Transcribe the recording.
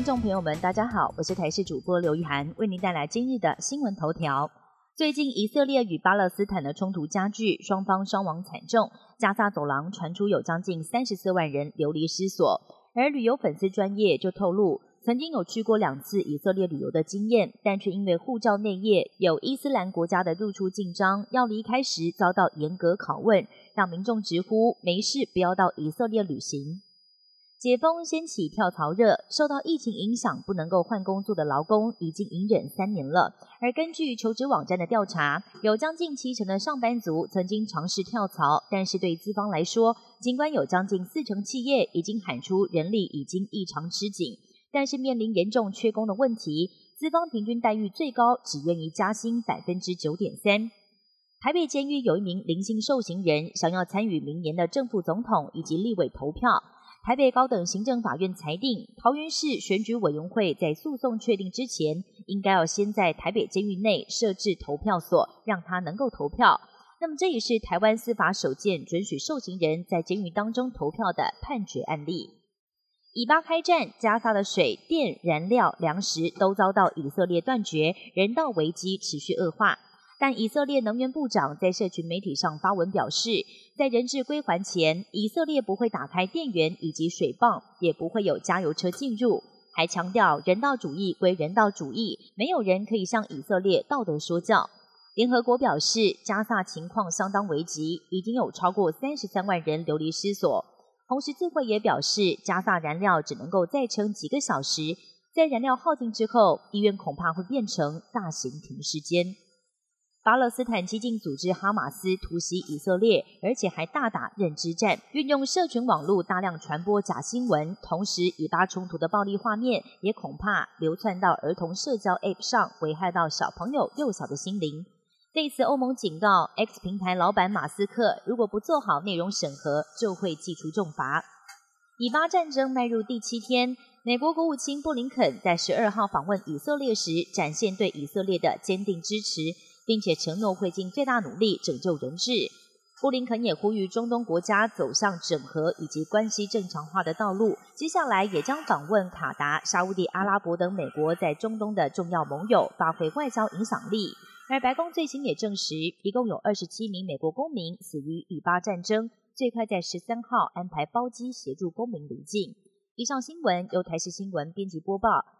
听众朋友们，大家好，我是台视主播刘玉涵，为您带来今日的新闻头条。最近以色列与巴勒斯坦的冲突加剧，双方伤亡惨重，加萨走廊传出有将近三十四万人流离失所。而旅游粉丝专业就透露，曾经有去过两次以色列旅游的经验，但却因为护照内页有伊斯兰国家的入出境章，要离开时遭到严格拷问，让民众直呼没事不要到以色列旅行。解封掀起跳槽热，受到疫情影响不能够换工作的劳工已经隐忍三年了。而根据求职网站的调查，有将近七成的上班族曾经尝试跳槽，但是对资方来说，尽管有将近四成企业已经喊出人力已经异常吃紧，但是面临严重缺工的问题，资方平均待遇最高只愿意加薪百分之九点三。台北监狱有一名零星受刑人想要参与明年的正副总统以及立委投票。台北高等行政法院裁定，桃园市选举委员会在诉讼确定之前，应该要先在台北监狱内设置投票所，让他能够投票。那么，这也是台湾司法首件准许受刑人在监狱当中投票的判决案例。以巴开战，加沙的水电、燃料、粮食都遭到以色列断绝，人道危机持续恶化。但以色列能源部长在社群媒体上发文表示，在人质归还前，以色列不会打开电源以及水泵，也不会有加油车进入，还强调人道主义归人道主义，没有人可以向以色列道德说教。联合国表示，加萨情况相当危急，已经有超过三十三万人流离失所。红十字会也表示，加萨燃料只能够再撑几个小时，在燃料耗尽之后，医院恐怕会变成大型停尸间。巴勒斯坦激进组织哈马斯突袭以色列，而且还大打认知战，运用社群网络大量传播假新闻。同时，以巴冲突的暴力画面也恐怕流窜到儿童社交 App 上，危害到小朋友幼小的心灵。对此，欧盟警告 X 平台老板马斯克，如果不做好内容审核，就会寄出重罚。以巴战争迈入第七天，美国国务卿布林肯在十二号访问以色列时，展现对以色列的坚定支持。并且承诺会尽最大努力拯救人质。布林肯也呼吁中东国家走向整合以及关系正常化的道路。接下来也将访问卡达、沙地阿拉伯等美国在中东的重要盟友，发挥外交影响力。而白宫最新也证实，一共有二十七名美国公民死于以巴战争，最快在十三号安排包机协助公民离境。以上新闻由台视新闻编辑播报。